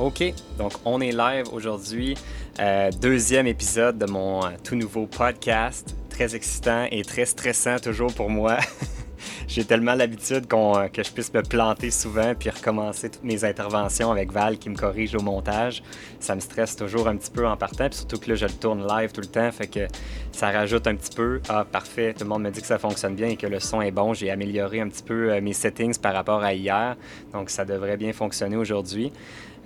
OK, donc on est live aujourd'hui. Euh, deuxième épisode de mon euh, tout nouveau podcast. Très excitant et très stressant toujours pour moi. J'ai tellement l'habitude euh, que je puisse me planter souvent puis recommencer toutes mes interventions avec Val qui me corrige au montage. Ça me stresse toujours un petit peu en partant, puis surtout que là, je le tourne live tout le temps, fait que ça rajoute un petit peu. Ah, parfait, tout le monde me dit que ça fonctionne bien et que le son est bon. J'ai amélioré un petit peu mes settings par rapport à hier, donc ça devrait bien fonctionner aujourd'hui.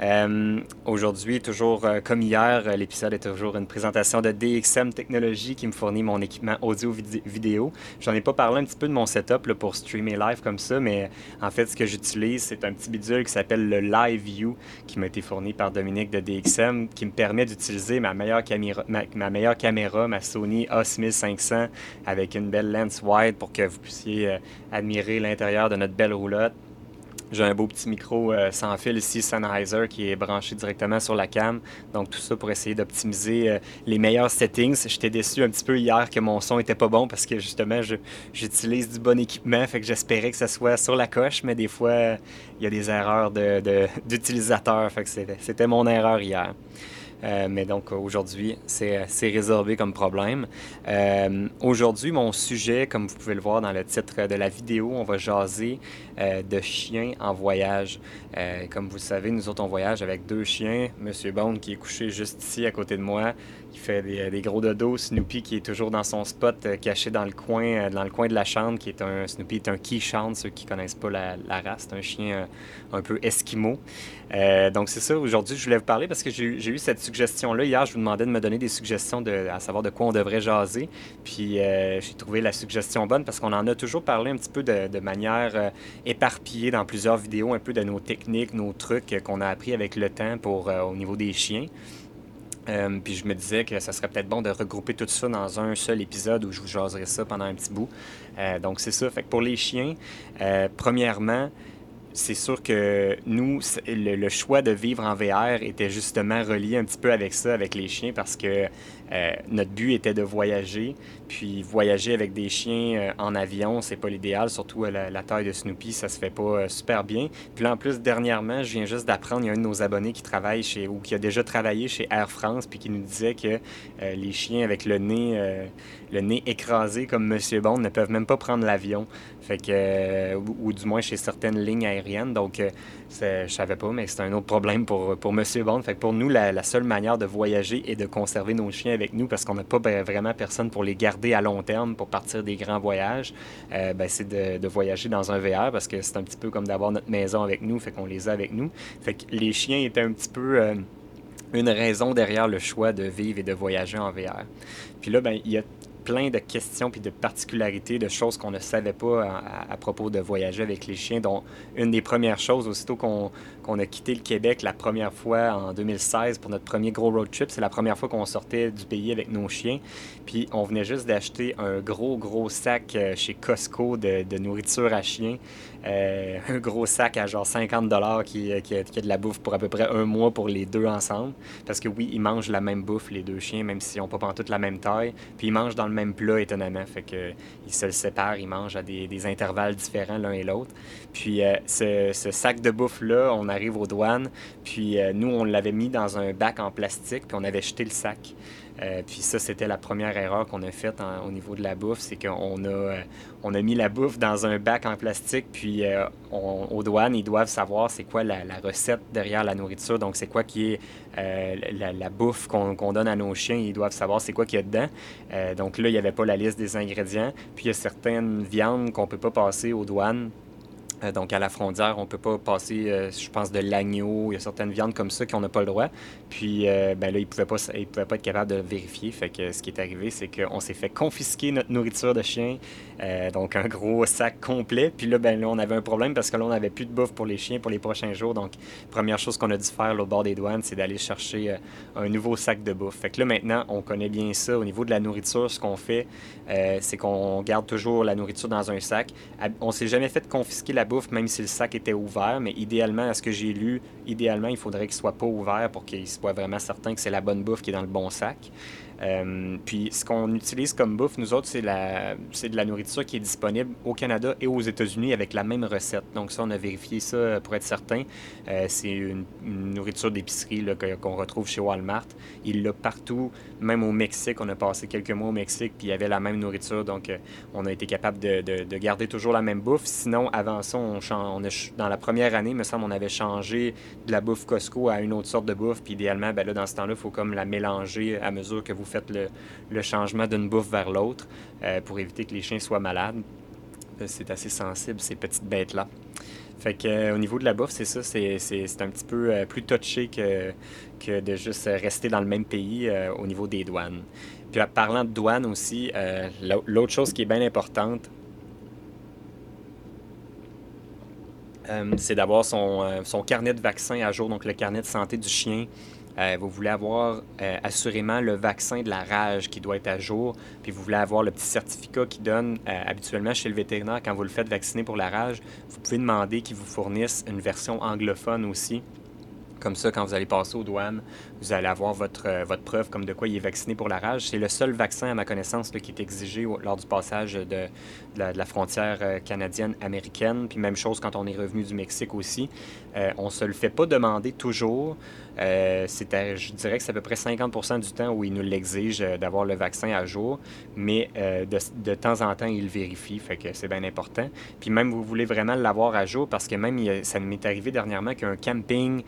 Euh, aujourd'hui, toujours euh, comme hier, euh, l'épisode est toujours une présentation de DXM Technologies qui me fournit mon équipement audio-vidéo. J'en ai pas parlé un petit peu de mon setup pour streamer live comme ça, mais en fait, ce que j'utilise, c'est un petit bidule qui s'appelle le Live View qui m'a été fourni par Dominique de DXM qui me permet d'utiliser ma meilleure caméra, ma, meilleure caméra, ma Sony A6500 avec une belle lens wide pour que vous puissiez admirer l'intérieur de notre belle roulotte. J'ai un beau petit micro euh, sans fil ici, Sennheiser, qui est branché directement sur la cam. Donc tout ça pour essayer d'optimiser euh, les meilleurs settings. J'étais déçu un petit peu hier que mon son était pas bon parce que justement j'utilise du bon équipement, fait que j'espérais que ça soit sur la coche, mais des fois il y a des erreurs d'utilisateurs, de, fait que c'était mon erreur hier. Euh, mais donc aujourd'hui, c'est résorbé comme problème. Euh, aujourd'hui, mon sujet, comme vous pouvez le voir dans le titre de la vidéo, on va jaser euh, de chiens en voyage. comme vous le savez, nous autres, on voyage avec deux chiens. Monsieur Bond qui est couché juste ici à côté de moi, qui fait des, gros dodos. Snoopy qui est toujours dans son spot caché dans le coin, dans le coin de la chambre, qui est un Snoopy est un Keeshond, ceux qui connaissent pas la, race, c'est un chien un peu esquimau. donc c'est ça. Aujourd'hui, je voulais vous parler parce que j'ai eu cette suggestions-là. Hier, je vous demandais de me donner des suggestions de, à savoir de quoi on devrait jaser. Puis euh, j'ai trouvé la suggestion bonne parce qu'on en a toujours parlé un petit peu de, manière euh, éparpillée dans plusieurs vidéos, un peu de nos techniques, nos trucs qu'on a appris avec le temps pour, euh, au niveau des chiens. puis je me disais que ça serait peut-être bon de regrouper tout ça dans un seul épisode où je vous jaserai ça pendant un petit bout. donc c'est ça. Fait que pour les chiens, premièrement, c'est sûr que nous, le, choix de vivre en VR était justement relié un petit peu avec ça, avec les chiens, parce que euh, notre but était de voyager, puis voyager avec des chiens euh, en avion, c'est pas l'idéal, surtout à la, taille de Snoopy, ça se fait pas euh, super bien. Puis là, en plus, dernièrement, je viens juste d'apprendre, il y a un de nos abonnés qui travaille chez, ou qui a déjà travaillé chez Air France, puis qui nous disait que les chiens avec le nez, le nez écrasé comme Monsieur Bond ne peuvent même pas prendre l'avion. Fait que, ou, du moins chez certaines lignes aériennes. Donc, je savais pas, mais c'est un autre problème pour, pour Bond. Fait que pour nous, la, seule manière de voyager est de conserver nos chiens avec nous parce qu'on n'a pas ben, vraiment personne pour les garder à long terme pour partir des grands voyages. Euh, ben, c'est de, voyager dans un VR parce que c'est un petit peu comme d'avoir notre maison avec nous, fait qu'on les a avec nous. Fait que les chiens étaient un petit peu euh, une raison derrière le choix de vivre et de voyager en VR. Puis là, ben, il y a plein de questions puis de particularités, de choses qu'on ne savait pas à, propos de voyager avec les chiens, dont une des premières choses, aussitôt qu'on a quitté le Québec la première fois en 2016 pour notre premier gros road trip, c'est la première fois qu'on sortait du pays avec nos chiens. Puis on venait juste d'acheter un gros, gros sac euh, chez Costco de, nourriture à chiens. Euh, un gros sac à genre 50 dollars qui, qui, a de la bouffe pour à peu près un mois pour les deux ensemble. Parce que oui, ils mangent la même bouffe, les deux chiens, même s'ils n'ont pas toute la même taille. Puis ils mangent dans le même plat, étonnamment. Fait que ils se le séparent, ils mangent à des, intervalles différents l'un et l'autre. Puis euh, ce, sac de bouffe-là, on arrive aux douanes. Puis nous, on l'avait mis dans un bac en plastique, puis on avait jeté le sac. Euh, puis ça, c'était la première erreur qu'on a faite au niveau de la bouffe, c'est qu'on a, euh, on a mis la bouffe dans un bac en plastique, puis euh, aux douanes, ils doivent savoir c'est quoi la, recette derrière la nourriture, donc c'est quoi qui est la, bouffe qu'on donne à nos chiens, ils doivent savoir c'est quoi qu'il y a dedans. donc là, il n'y avait pas la liste des ingrédients, puis il y a certaines viandes qu'on ne peut pas passer aux douanes euh, donc, à la frontière, on ne peut pas passer, euh, je pense, de l'agneau. Il y a certaines viandes comme ça qu'on n'a pas le droit. Puis, euh, ben là, ils ne pouvaient, pas, pouvaient pas être capables de vérifier. Fait que ce qui est arrivé, c'est qu'on s'est fait confisquer notre nourriture de chien. donc, un gros sac complet. Puis là, ben là, on avait un problème parce que là, on n'avait plus de bouffe pour les chiens pour les prochains jours. Donc, première chose qu'on a dû faire au bord des douanes, c'est d'aller chercher un nouveau sac de bouffe. Fait que là, maintenant, on connaît bien ça. Au niveau de la nourriture, ce qu'on fait, c'est qu'on garde toujours la nourriture dans un sac. On s'est jamais fait confisquer la bouffe même si le sac était ouvert. Mais idéalement, à ce que j'ai lu, idéalement, il faudrait qu'il soit pas ouvert pour qu'il soit vraiment certain que c'est la bonne bouffe qui est dans le bon sac. Euh, puis ce qu'on utilise comme bouffe, nous autres, c'est de la nourriture qui est disponible au Canada et aux États-Unis avec la même recette. Donc ça, on a vérifié ça pour être certain. Euh, c'est une, nourriture d'épicerie qu'on retrouve chez Walmart. Il l'a partout, même au Mexique. On a passé quelques mois au Mexique, puis il y avait la même nourriture. Donc euh, on a été capable de, garder toujours la même bouffe. Sinon, avant ça, on, on dans la première année, il me semble, on avait changé de la bouffe Costco à une autre sorte de bouffe. Puis idéalement, ben là, dans ce temps-là, il faut comme la mélanger à mesure que vous faites le, changement d'une bouffe vers l'autre euh, pour éviter que les chiens soient malades. Euh, c'est assez sensible, ces petites bêtes-là. Fait que, euh, au niveau de la bouffe, c'est ça, c'est, un petit peu plus touché que, que de juste rester dans le même pays au niveau des douanes. Puis parlant de douane aussi, l'autre chose qui est bien importante, c'est d'avoir son, son, carnet de vaccin à jour, donc le carnet de santé du chien. Euh, vous voulez avoir euh, assurément le vaccin de la rage qui doit être à jour, puis vous voulez avoir le petit certificat qui donne euh, habituellement chez le vétérinaire quand vous le faites vacciner pour la rage. Vous pouvez demander qu'il vous fournisse une version anglophone aussi. Comme ça, quand vous allez passer aux douanes, vous allez avoir votre, votre preuve comme de quoi il est vacciné pour la rage. C'est le seul vaccin, à ma connaissance, qui est exigé lors du passage de, la, frontière canadienne-américaine. Puis même chose quand on est revenu du Mexique aussi. on ne se le fait pas demander toujours. Euh, je dirais que c'est à peu près 50% du temps où ils nous l'exigent euh, d'avoir le vaccin à jour, mais euh, de, temps en temps, ils le vérifient, fait que c'est bien important. Puis même, vous voulez vraiment l'avoir à jour parce que même, ça m'est arrivé dernièrement qu'un camping,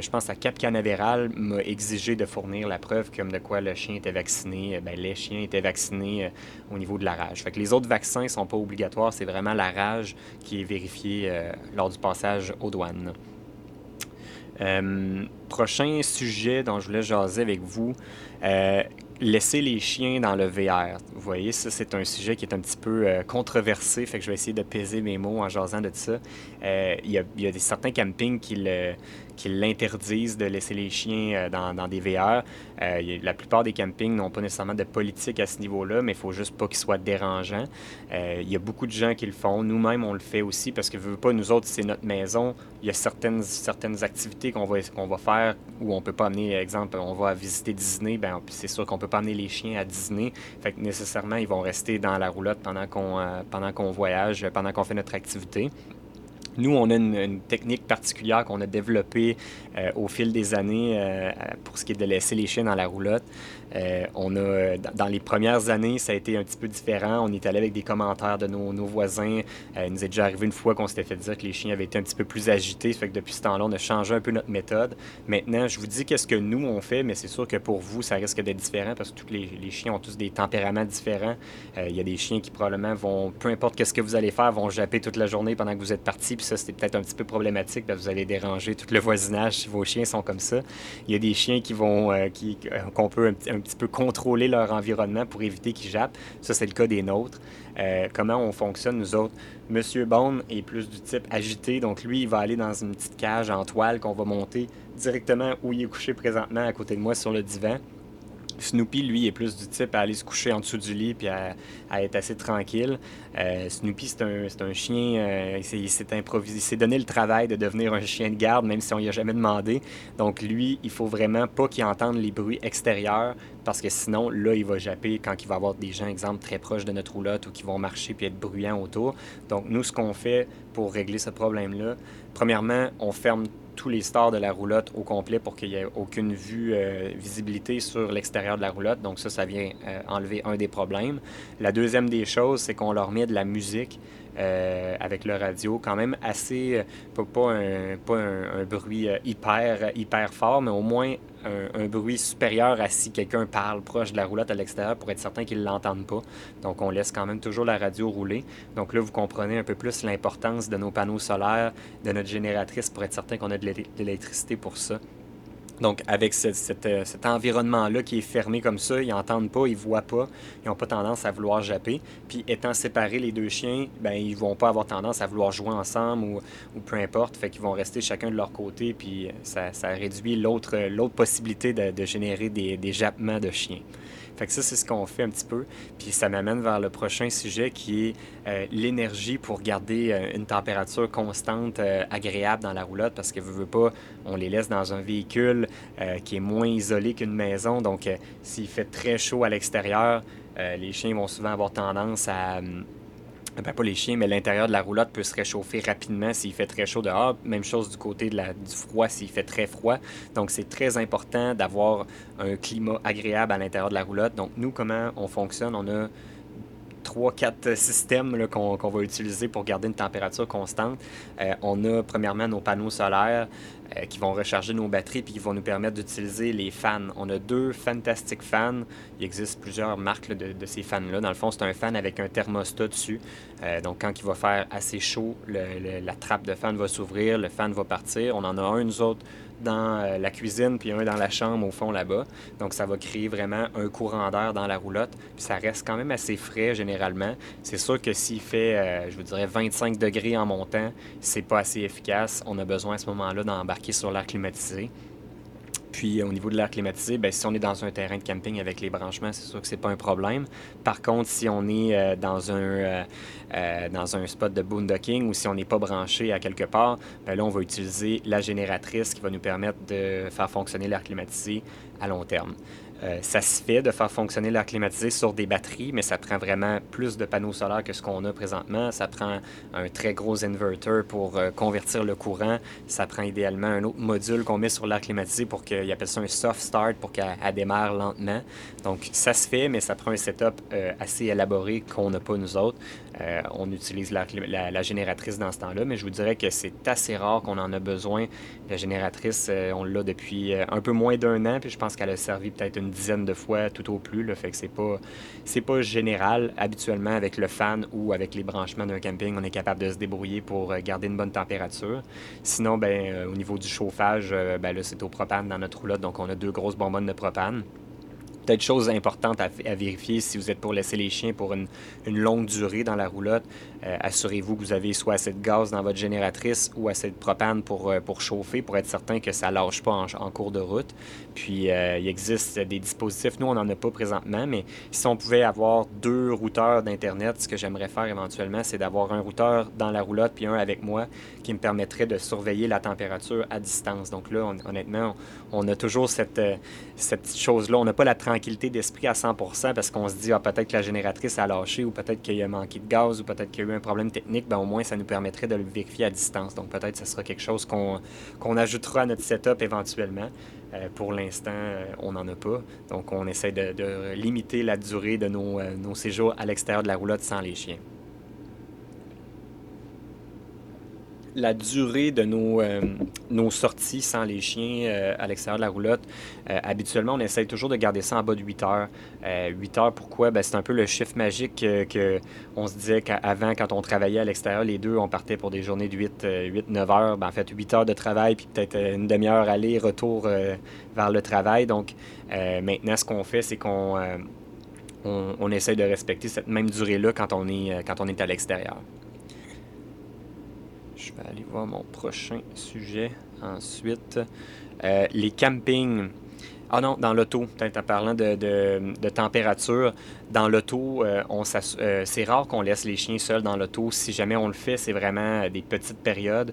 je pense à Cap Canaveral, m'a exigé de fournir la preuve comme de quoi le chien était vacciné, ben, les chiens étaient vaccinés au niveau de la rage. Fait que les autres vaccins ne sont pas obligatoires, c'est vraiment la rage qui est vérifiée lors du passage aux douanes. Euh, prochain sujet dont je voulais jaser avec vous, euh, laisser les chiens dans le VR. Vous voyez, ça, c'est un sujet qui est un petit peu euh, controversé, fait que je vais essayer de peser mes mots en jasant de ça. Il y, a, y, a des, certains campings qui le, qui l'interdisent de laisser les chiens euh, dans, dans des VR. Euh, la plupart des campings n'ont pas nécessairement de politique à ce niveau-là, mais il faut juste pas qu'ils soient dérangeants. Euh, il y a beaucoup de gens qui le font. Nous-mêmes, on le fait aussi parce que, veut pas, nous autres, c'est notre maison. Il y a certaines, certaines activités qu'on va, qu'on va faire où on peut pas amener, exemple, on va visiter Disney, ben c'est sûr qu'on peut pas amener les chiens à Disney. Fait nécessairement, ils vont rester dans la roulotte pendant qu'on, pendant qu'on voyage, pendant qu'on fait notre activité. Nous, on a une, technique particulière qu'on a développée euh, au fil des années euh, pour ce qui est de laisser les chiens dans la roulotte. Euh, on a, dans les premières années, ça a été un petit peu différent. On est allé avec des commentaires de nos, voisins. il nous est déjà arrivé une fois qu'on s'était fait dire que les chiens avaient été un petit peu plus agités. Ça fait que depuis ce temps-là, on a changé un peu notre méthode. Maintenant, je vous dis qu'est-ce que nous, on fait, mais c'est sûr que pour vous, ça risque d'être différent parce que tous les, chiens ont tous des tempéraments différents. Il y a des chiens qui probablement vont, peu importe qu'est-ce que vous allez faire, vont japper toute la journée pendant que vous êtes parti. Ça, c'est peut-être un petit peu problématique parce que vous allez déranger tout le voisinage si vos chiens sont comme ça. Il y a des chiens qui vont, euh, qui, euh, qu'on peut un, petit peu contrôler leur environnement pour éviter qu'ils jappent. Ça, c'est le cas des nôtres. Euh, comment on fonctionne, nous autres? Monsieur Bond est plus du type agité, donc lui, il va aller dans une petite cage en toile qu'on va monter directement où il est couché présentement à côté de moi sur le divan. Snoopy, lui, est plus du type à aller se coucher en dessous du lit puis à, être assez tranquille. Euh, Snoopy, c'est un, un, chien, euh, il s'est improvisé, il s'est donné le travail de devenir un chien de garde, même si on y a jamais demandé. Donc lui, il faut vraiment pas qu'il entende les bruits extérieurs parce que sinon, là, il va japper quand il va avoir des gens, exemple, très proches de notre roulotte ou qui vont marcher puis être bruyants autour. Donc nous, ce qu'on fait pour régler ce problème-là, premièrement, on ferme tous les stars de la roulotte au complet pour qu'il n'y ait aucune vue, euh, visibilité sur l'extérieur de la roulotte. Donc ça, ça vient euh, enlever un des problèmes. La deuxième des choses, c'est qu'on leur met de la musique. Euh, avec le radio, quand même assez, pas, un, pas un, bruit hyper, hyper fort, mais au moins un, bruit supérieur à si quelqu'un parle proche de la roulotte à l'extérieur pour être certain qu'ils ne l'entendent pas. Donc, on laisse quand même toujours la radio rouler. Donc là, vous comprenez un peu plus l'importance de nos panneaux solaires, de notre génératrice pour être certain qu'on a de l'électricité pour ça. Donc, avec euh, cet environnement-là qui est fermé comme ça, ils n'entendent pas, ils voient pas, ils n'ont pas tendance à vouloir japper. Puis, étant séparés, les deux chiens, ben, ils vont pas avoir tendance à vouloir jouer ensemble ou, peu importe. Fait qu'ils vont rester chacun de leur côté, puis ça, réduit l'autre possibilité de, générer des jappements de chiens. Fait que ça, c'est ce qu'on fait un petit peu. Puis ça m'amène vers le prochain sujet qui est euh, l'énergie pour garder euh, une température constante, euh, agréable dans la roulotte, parce que, veut, pas, on les laisse dans un véhicule qui est moins isolé qu'une maison. Donc, s'il fait très chaud à l'extérieur, les chiens vont souvent avoir tendance à hum, ben, pas les chiens, mais l'intérieur de la roulotte peut se réchauffer rapidement s'il fait très chaud dehors. Même chose du côté de la, du froid s'il fait très froid. Donc, c'est très important d'avoir un climat agréable à l'intérieur de la roulotte. Donc, nous, comment on fonctionne? On a trois, quatre systèmes qu'on va utiliser pour garder une température constante. Euh, on a premièrement nos panneaux solaires euh, qui vont recharger nos batteries puis qui vont nous permettre d'utiliser les fans. On a deux Fantastic Fans. Il existe plusieurs marques de, ces fans-là. Dans le fond, c'est un fan avec un thermostat dessus. Euh, donc, quand il va faire assez chaud, la trappe de fan va s'ouvrir, le fan va partir. On en a un, nous autres, dans euh, la cuisine, puis un dans la chambre au fond là-bas. Donc, ça va créer vraiment un courant d'air dans la roulotte. Puis ça reste quand même assez frais généralement. C'est sûr que s'il fait, euh, je vous dirais, 25 degrés en montant, c'est pas assez efficace. On a besoin à ce moment-là d'embarquer sur l'air climatisé. Puis au niveau de l'air climatisé, bien, si on est dans un terrain de camping avec les branchements, c'est sûr que c'est pas un problème. Par contre, si on est euh, dans, un, euh, euh, dans un spot de boondocking ou si on n'est pas branché à quelque part, bien, là, on va utiliser la génératrice qui va nous permettre de faire fonctionner l'air climatisé à long terme. Euh, ça se fait de faire fonctionner l'air climatisé sur des batteries, mais ça prend vraiment plus de panneaux solaires que ce qu'on a présentement. Ça prend un très gros inverter pour euh, convertir le courant. Ça prend idéalement un autre module qu'on met sur l'air climatisé pour qu'il appelle ça un soft start pour qu'elle démarre lentement. Donc ça se fait, mais ça prend un setup euh, assez élaboré qu'on n'a pas nous autres. on utilise la, la, génératrice dans ce temps-là, mais je vous dirais que c'est assez rare qu'on en a besoin. La génératrice, on l'a depuis un peu moins d'un an, puis je pense qu'elle a servi peut-être une dizaine de fois tout au plus. Là, fait que c'est pas, c'est pas général. Habituellement, avec le fan ou avec les branchements d'un camping, on est capable de se débrouiller pour euh, garder une bonne température. Sinon, ben, euh, au niveau du chauffage, euh, ben, là, c'est au propane dans notre roulotte, donc on a deux grosses bonbonnes de propane. Peut-être chose importante à, vérifier si vous êtes pour laisser les chiens pour une, longue durée dans la roulotte. Euh, assurez-vous que vous avez soit assez de gaz dans votre génératrice ou assez de propane pour, euh, pour chauffer, pour être certain que ça ne lâche pas en, cours de route. Puis, euh, il existe des dispositifs, nous, on n'en a pas présentement, mais si on pouvait avoir deux routeurs d'Internet, ce que j'aimerais faire éventuellement, c'est d'avoir un routeur dans la roulotte puis un avec moi qui me permettrait de surveiller la température à distance. Donc là, honnêtement, on, a toujours cette, cette petite chose-là. On n'a pas la tranquillité d'esprit à 100% parce qu'on se dit, ah, peut-être que la génératrice a lâché ou peut-être qu'il y a manqué de gaz ou peut-être qu'il y a eu un problème technique. Ben, au moins, ça nous permettrait de le vérifier à distance. Donc peut-être que ce sera quelque chose qu'on ajoutera à notre setup éventuellement. Euh, pour l'instant, euh, on n'en a pas. Donc on essaie de, limiter la durée de nos, euh, nos séjours à l'extérieur de la roulotte sans les chiens. La durée de nos, euh, nos sorties sans les chiens euh, à l'extérieur de la roulotte, euh, habituellement, on essaye toujours de garder ça en bas de 8 heures. 8 heures, pourquoi? Ben, c'est un peu le chiffre magique que, on se disait qu'avant, quand on travaillait à l'extérieur, les deux, on partait pour des journées de 8-9 heures. Ben, en fait, 8 heures de travail, puis peut-être une demi-heure aller, retour vers le travail. Donc, maintenant, ce qu'on fait, c'est qu'on on, on, essaye de respecter cette même durée-là quand on est, quand on est à l'extérieur. Je vais aller voir mon prochain sujet ensuite. Euh, les campings. Ah non, dans l'auto, en parlant de, de, température, dans l'auto, euh, euh, c'est rare qu'on laisse les chiens seuls dans l'auto. Si jamais on le fait, c'est vraiment des petites périodes,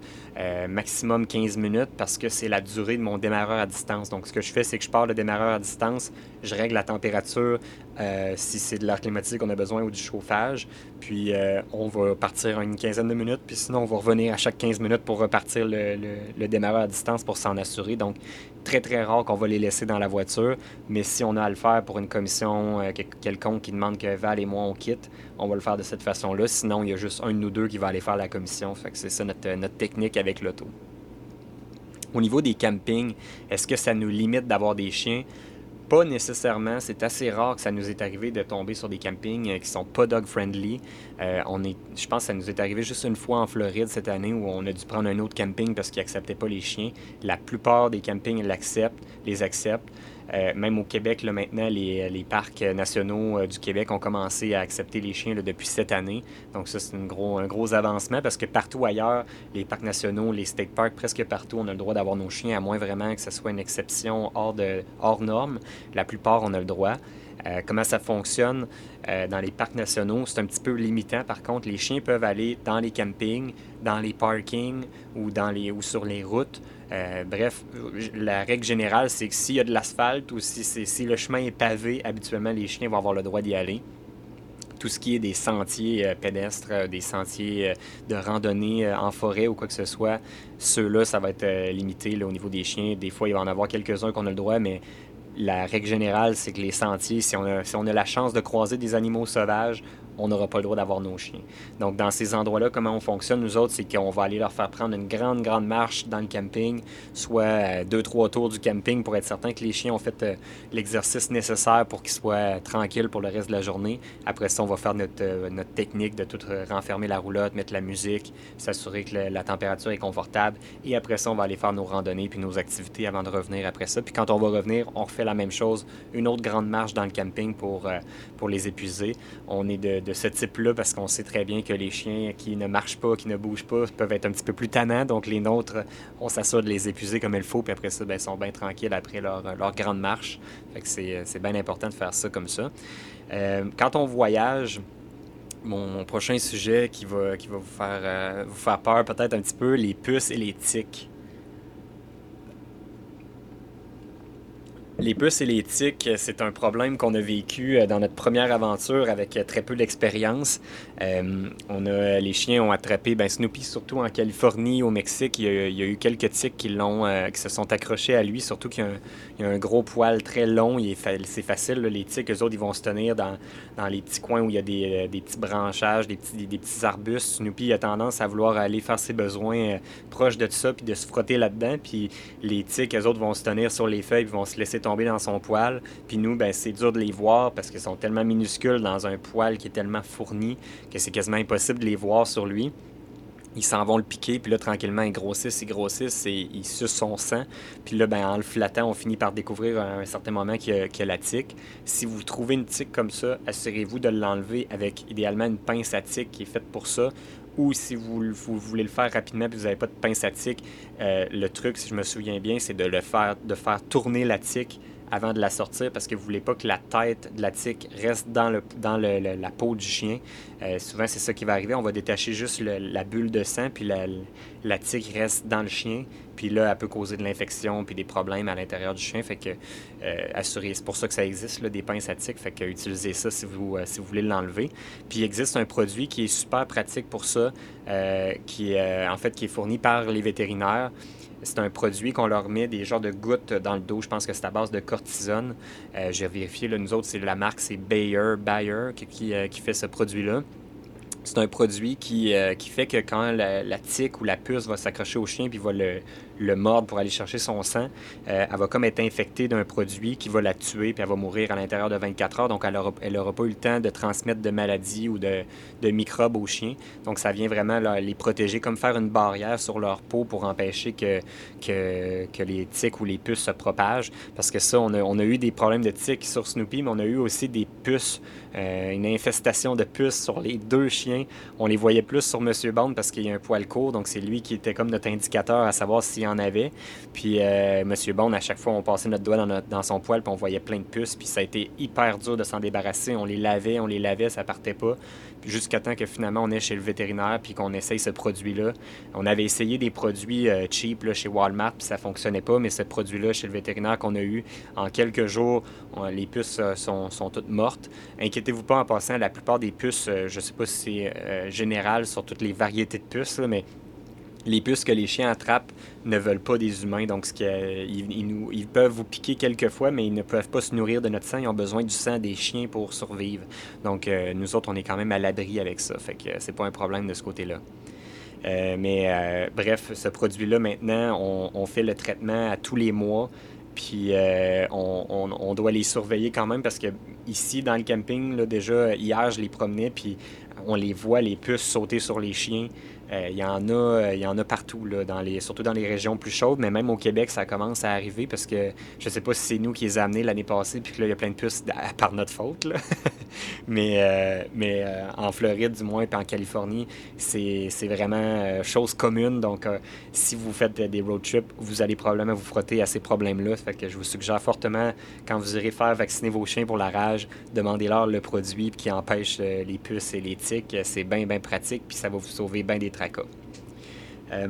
maximum 15 minutes, parce que c'est la durée de mon démarreur à distance. Donc, ce que je fais, c'est que je pars le démarreur à distance, je règle la température, euh, si c'est de l'air climatique qu'on a besoin ou du chauffage. Puis euh, on va partir une quinzaine de minutes, puis sinon on va revenir à chaque 15 minutes pour repartir le, le, démarreur à distance pour s'en assurer. Donc très très rare qu'on va les laisser dans la voiture, mais si on a à le faire pour une commission euh, quelconque qui demande que Val et moi on quitte, on va le faire de cette façon-là. Sinon il y a juste un de nous deux qui va aller faire la commission. Fait que c'est ça notre, notre technique avec l'auto. Au niveau des campings, est-ce que ça nous limite d'avoir des chiens? Pas nécessairement. C'est assez rare que ça nous est arrivé de tomber sur des campings euh, qui sont pas dog-friendly. Euh, on est, je pense que ça nous est arrivé juste une fois en Floride cette année où on a dû prendre un autre camping parce qu'ils n'acceptaient pas les chiens. La plupart des campings l'acceptent, les acceptent. Euh, même au Québec, là, maintenant, les, les parcs nationaux euh, du Québec ont commencé à accepter les chiens depuis cette année. Donc ça, c'est gros, un gros avancement parce que partout ailleurs, les parcs nationaux, les state parks, presque partout, on a le droit d'avoir nos chiens, à moins vraiment que ce soit une exception hors, de, hors norme. La plupart, on a le droit. Comment ça fonctionne dans les parcs nationaux, c'est un petit peu limitant. Par contre, les chiens peuvent aller dans les campings, dans les parkings ou, dans les, ou sur les routes. bref, la règle générale, c'est que s'il y a de l'asphalte ou si, si le chemin est pavé, habituellement, les chiens vont avoir le droit d'y aller tout ce qui est des sentiers euh, pédestres, euh, des sentiers euh, de randonnée en forêt ou quoi que ce soit, ceux-là, ça va être limité au niveau des chiens. Des fois, il va en avoir quelques-uns qu'on a le droit, mais la règle générale, c'est que les sentiers, si on, a, la chance de croiser des animaux sauvages, on n'aura pas le droit d'avoir nos chiens. Donc, dans ces endroits-là, comment on fonctionne, nous autres, c'est qu'on va aller leur faire prendre une grande, grande marche dans le camping, soit euh, deux, trois tours du camping pour être certain que les chiens ont fait euh, l'exercice nécessaire pour qu'ils soient tranquilles pour le reste de la journée. Après ça, on va faire notre, euh, technique de tout renfermer la roulotte, mettre la musique, s'assurer que la température est confortable. Et après ça, on va aller faire nos randonnées puis nos activités avant de revenir après ça. Puis quand on va revenir, on refait la même chose, une autre grande marche dans le camping pour, pour les épuiser. On est de ce type-là parce qu'on sait très bien que les chiens qui ne marchent pas, qui ne bougent pas, peuvent être un petit peu plus tannants. Donc les nôtres, on s'assure de les épuiser comme il faut, puis après ça, ben, ils sont bien tranquilles après leur, grande marche. Fait que c'est bien important de faire ça comme ça. Euh, quand on voyage, mon, prochain sujet qui va, euh, vous faire peur peut-être un petit peu, les puces et les tiques. Les puces et les tiques, c'est un problème qu'on a vécu euh, dans notre première aventure avec euh, très peu d'expérience. Euh, on a, les chiens ont attrapé ben Snoopy, surtout en Californie, au Mexique. Il y a, eu quelques tiques qui, l'ont, qui se sont accrochés à lui, surtout qu'il y a un, gros poil très long. c'est facile, les tiques, eux autres, ils vont se tenir dans, dans les petits coins où il y a des, des petits branchages, des petits, arbustes. Snoopy a tendance à vouloir aller faire ses besoins proches de ça, puis de se frotter là-dedans. Puis les tiques, eux autres, vont se tenir sur les feuilles, ils vont se laisser tomber dans son poil. Puis nous, ben, c'est dur de les voir parce qu'ils sont tellement minuscules dans un poil qui est tellement fourni que c'est quasiment impossible de les voir sur lui. Ils s'en vont le piquer, puis là, tranquillement, ils grossissent, ils grossissent et ils sucent son sang. Puis là, ben, en le flattant, on finit par découvrir à un certain moment qu'il y, a la tique. Si vous trouvez une tique comme ça, assurez-vous de l'enlever avec idéalement une pince à tique qui est faite pour ça ou si vous, voulez le faire rapidement et vous n'avez pas de pince à tique, euh, le truc, si je me souviens bien, c'est de le faire, de faire tourner la tique avant de la sortir parce que vous voulez pas que la tête de la tique reste dans, le, dans la peau du chien. Euh, souvent, c'est ça qui va arriver. On va détacher juste la bulle de sang, puis la, la, tique reste dans le chien. Puis là, elle peut causer de l'infection puis des problèmes à l'intérieur du chien. Fait que, euh, c'est pour ça que ça existe, là, des pinces à tique. Fait que utilisez ça si vous, euh, si vous voulez l'enlever. Puis il existe un produit qui est super pratique pour ça, qui est, en fait, qui est fourni par les vétérinaires. C'est un produit qu'on leur met des genres de gouttes dans le dos. Je pense que c'est à base de cortisone. Euh, j'ai vérifié, là, nous autres, c'est la marque, c'est Bayer, Bayer qui, euh, qui, fait ce produit-là. C'est un produit qui, euh, qui, fait que quand la, la, tique ou la puce va s'accrocher au chien puis va le, le mordre pour aller chercher son sang, euh, elle va comme être infectée d'un produit qui va la tuer, puis elle va mourir à l'intérieur de 24 heures. Donc, elle n'aura elle pas eu le temps de transmettre de maladies ou de, de microbes aux chiens. Donc, ça vient vraiment les protéger, comme faire une barrière sur leur peau pour empêcher que, que, que les tiques ou les puces se propagent. Parce que ça, on a, on a eu des problèmes de tiques sur Snoopy, mais on a eu aussi des puces, euh, une infestation de puces sur les deux chiens. On les voyait plus sur Monsieur Bond parce qu'il y a un poil court, donc c'est lui qui était comme notre indicateur à savoir Puis euh, Monsieur Bond, à chaque fois, on passait notre doigt dans, son poil, puis on voyait plein de puces. Puis ça a été hyper dur de s'en débarrasser. On les lavait, on les lavait, ça partait pas. Jusqu'à temps que finalement on est chez le vétérinaire, puis qu'on essaye ce produit-là. On avait essayé des produits euh, cheap là, chez Walmart, puis ça fonctionnait pas. Mais ce produit-là, chez le vétérinaire qu'on a eu, en quelques jours, les puces euh, sont, toutes mortes. Inquiétez-vous pas en passant, la plupart des puces, je sais pas si c'est général sur toutes les variétés de puces, mais les puces que les chiens attrapent ne veulent pas des humains. Donc, ce ils, peuvent vous piquer quelquefois, mais ils ne peuvent pas se nourrir de notre sang. Ils ont besoin du sang des chiens pour survivre. Donc, euh, nous autres, on est quand même à l'abri avec ça. Fait que c'est pas un problème de ce côté-là. Euh, mais euh, bref, ce produit-là, maintenant, on, fait le traitement à tous les mois. Puis on, doit les surveiller quand même parce que ici, dans le camping, déjà, hier, je les promenais, puis on les voit, les puces sauter sur les chiens. Euh, il, y en a, euh, il y en a partout, là, surtout dans les régions plus chaudes, mais même au Québec, ça commence à arriver parce que je sais pas si c'est nous qui les avons amenés l'année passée, puis que là, il y a plein de puces par notre faute. Mais euh, mais en Floride, du moins, puis en Californie, c'est vraiment chose commune. Donc, si vous faites des road trips, vous allez probablement vous frotter à ces problèmes-là. Fait que je vous suggère fortement, quand vous irez faire vacciner vos chiens pour la rage, demandez-leur le produit qui empêche les puces et les tiques. C'est bien, bien pratique, puis ça va vous sauver bien des euh,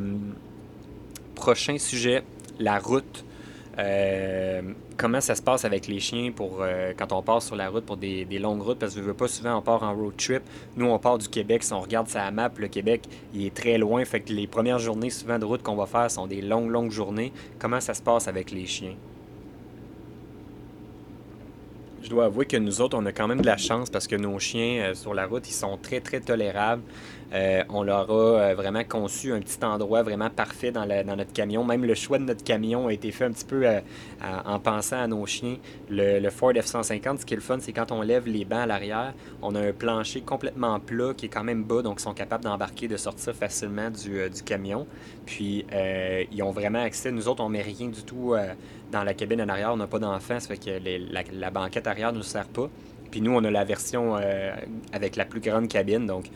prochain sujet, la route. Euh, comment ça se passe avec les chiens pour euh, quand on part sur la route pour des, longues routes? Parce que je veux pas souvent on part en road trip. Nous on part du Québec, si on regarde sa map, le Québec il est très loin, fait que les premières journées souvent de route qu'on va faire sont des longues longues journées. Comment ça se passe avec les chiens? Je dois avouer que nous autres, on a quand même de la chance parce que nos chiens sur la route, ils sont très, très tolérables. Euh, on leur a euh, vraiment conçu un petit endroit vraiment parfait dans, notre camion. Même le choix de notre camion a été fait un petit peu euh, en pensant à nos chiens. Le, Ford F-150, ce qui est le fun, c'est quand on lève les bancs à l'arrière, on a un plancher complètement plat qui est quand même bas, donc ils sont capables d'embarquer, de sortir facilement du, camion. Puis, ils ont vraiment accès. Nous autres, on met rien du tout dans la cabine en arrière. On n'a pas d'enfants, ça fait que la, banquette arrière ne nous sert pas. Puis nous, on a la version avec la plus grande cabine, donc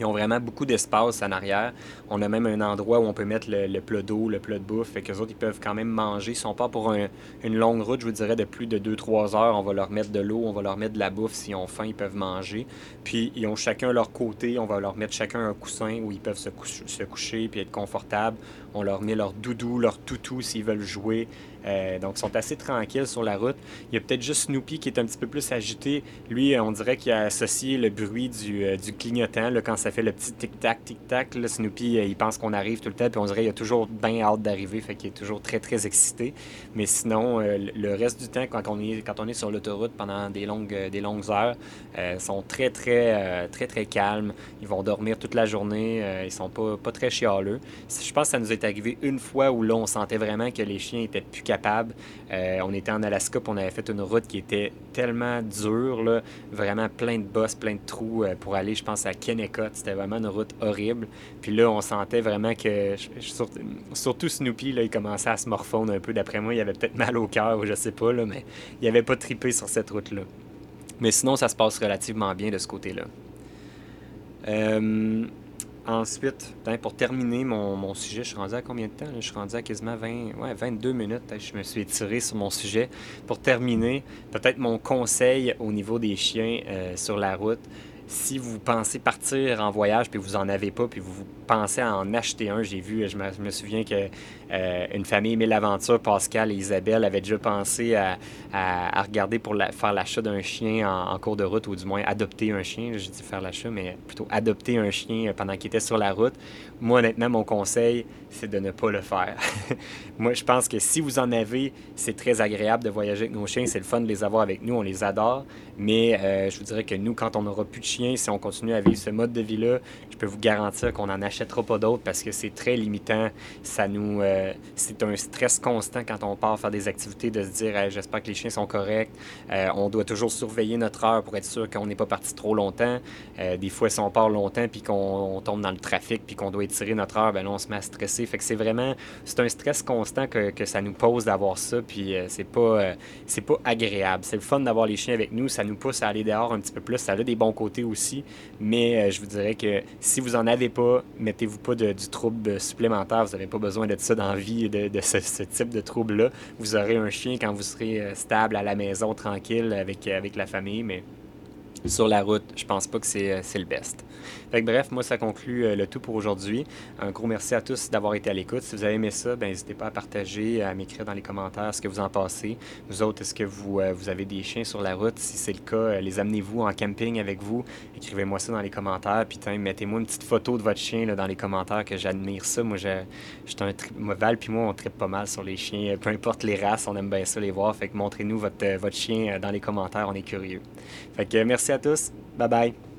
ils ont vraiment beaucoup d'espace en arrière. On a même un endroit où on peut mettre le, plat d'eau, le plat de bouffe. Fait que autres, ils peuvent quand même manger. Ils sont pas pour une longue route, je vous dirais, de plus de 2-3 heures. On va leur mettre de l'eau, on va leur mettre de la bouffe. S'ils ont faim, ils peuvent manger. Puis, ils ont chacun leur côté. On va leur mettre chacun un coussin où ils peuvent se, se coucher puis être confortables. On leur met leur doudou, leur toutou s'ils veulent jouer. Euh, donc, ils sont assez tranquilles sur la route. Il y a peut-être juste Snoopy qui est un petit peu plus agité. Lui, on dirait qu'il a associé le bruit du, euh, du clignotant là, quand ça fait le petit tic-tac, tic-tac. Snoopy, euh, il pense qu'on arrive tout le temps, puis on dirait qu'il a toujours bien hâte d'arriver, fait qu'il est toujours très, très excité. Mais sinon, le reste du temps, quand on est, quand on est sur l'autoroute pendant des longues, des longues heures, ils sont très, très, très, très calmes. Ils vont dormir toute la journée. ils sont pas, pas très chialeux. Je pense que ça nous est arrivé une fois où là, on sentait vraiment que les chiens étaient plus Euh, on était en Alaska, puis on avait fait une route qui était tellement dure, vraiment plein de bosses, plein de trous euh, pour aller, je pense, à Kennecott. C'était vraiment une route horrible. Puis là, on sentait vraiment que, surtout Snoopy, là, il commençait à se morfondre un peu. D'après moi, il avait peut-être mal au cœur, ou je sais pas, mais il avait pas tripé sur cette route-là. Mais sinon, ça se passe relativement bien de ce côté-là. Euh, Ensuite, ben, pour terminer mon, sujet, je suis rendu à combien de temps? Je suis rendu à quasiment 20, ouais, 22 minutes. Je me suis étiré sur mon sujet. Pour terminer, peut-être mon conseil au niveau des chiens euh, sur la route. Si vous pensez partir en voyage puis vous en avez pas, puis vous pensez à en acheter un, j'ai vu, je me, souviens que euh, une famille aimait l'aventure, Pascal et Isabelle avaient déjà pensé à, regarder pour faire l'achat d'un chien en, cours de route, ou du moins adopter un chien. J'ai dit faire l'achat, mais plutôt adopter un chien pendant qu'il était sur la route. Moi, honnêtement, mon conseil, c'est de ne pas le faire. Moi, je pense que si vous en avez, c'est très agréable de voyager avec nos chiens. C'est le fun de les avoir avec nous, on les adore. Mais euh, je vous dirais que nous, quand on n'aura plus de chiens, si on continue à vivre ce mode de vie-là, je peux vous garantir qu'on n'en achètera pas d'autres parce que c'est très limitant. Ça nous, euh, c'est un stress constant quand on part faire des activités de se dire j'espère que les chiens sont corrects. Euh, on doit toujours surveiller notre heure pour être sûr qu'on n'est pas parti trop longtemps. Euh, des fois, si on part longtemps puis qu'on tombe dans le trafic puis qu'on doit étirer notre heure, ben on se met à stresser. Fait que c'est vraiment c'est un stress constant que, ça nous pose d'avoir ça. Puis c'est pas c'est pas agréable. C'est le fun d'avoir les chiens avec nous. Ça nous pousse à aller dehors un petit peu plus. Ça a des bons côtés aussi. Mais je vous dirais que si vous en avez pas, mettez-vous pas de, du trouble supplémentaire. Vous n'avez pas besoin d'être ça dans vie de, ce, type de trouble-là. Vous aurez un chien quand vous serez euh, stable à la maison, tranquille, avec, avec la famille, mais sur la route, je pense pas que c'est euh, le best bref, moi, ça conclut euh, le tout pour aujourd'hui. Un gros merci à tous d'avoir été à l'écoute. Si vous avez aimé ça, ben, n'hésitez pas à partager, à m'écrire dans les commentaires ce que vous en pensez. Vous autres, est-ce que vous, euh, vous avez des chiens sur la route? Si c'est le cas, euh, les amenez-vous en camping avec vous? Écrivez-moi ça dans les commentaires. Puis mettez-moi une petite photo de votre chien là, dans les commentaires que j'admire ça. Moi, je, un moi, Val puis moi, on tripe pas mal sur les chiens. Peu importe les races, on aime bien ça les voir. Fait que montrez-nous votre, votre chien dans les commentaires. On est curieux. Fait que merci à tous. Bye bye.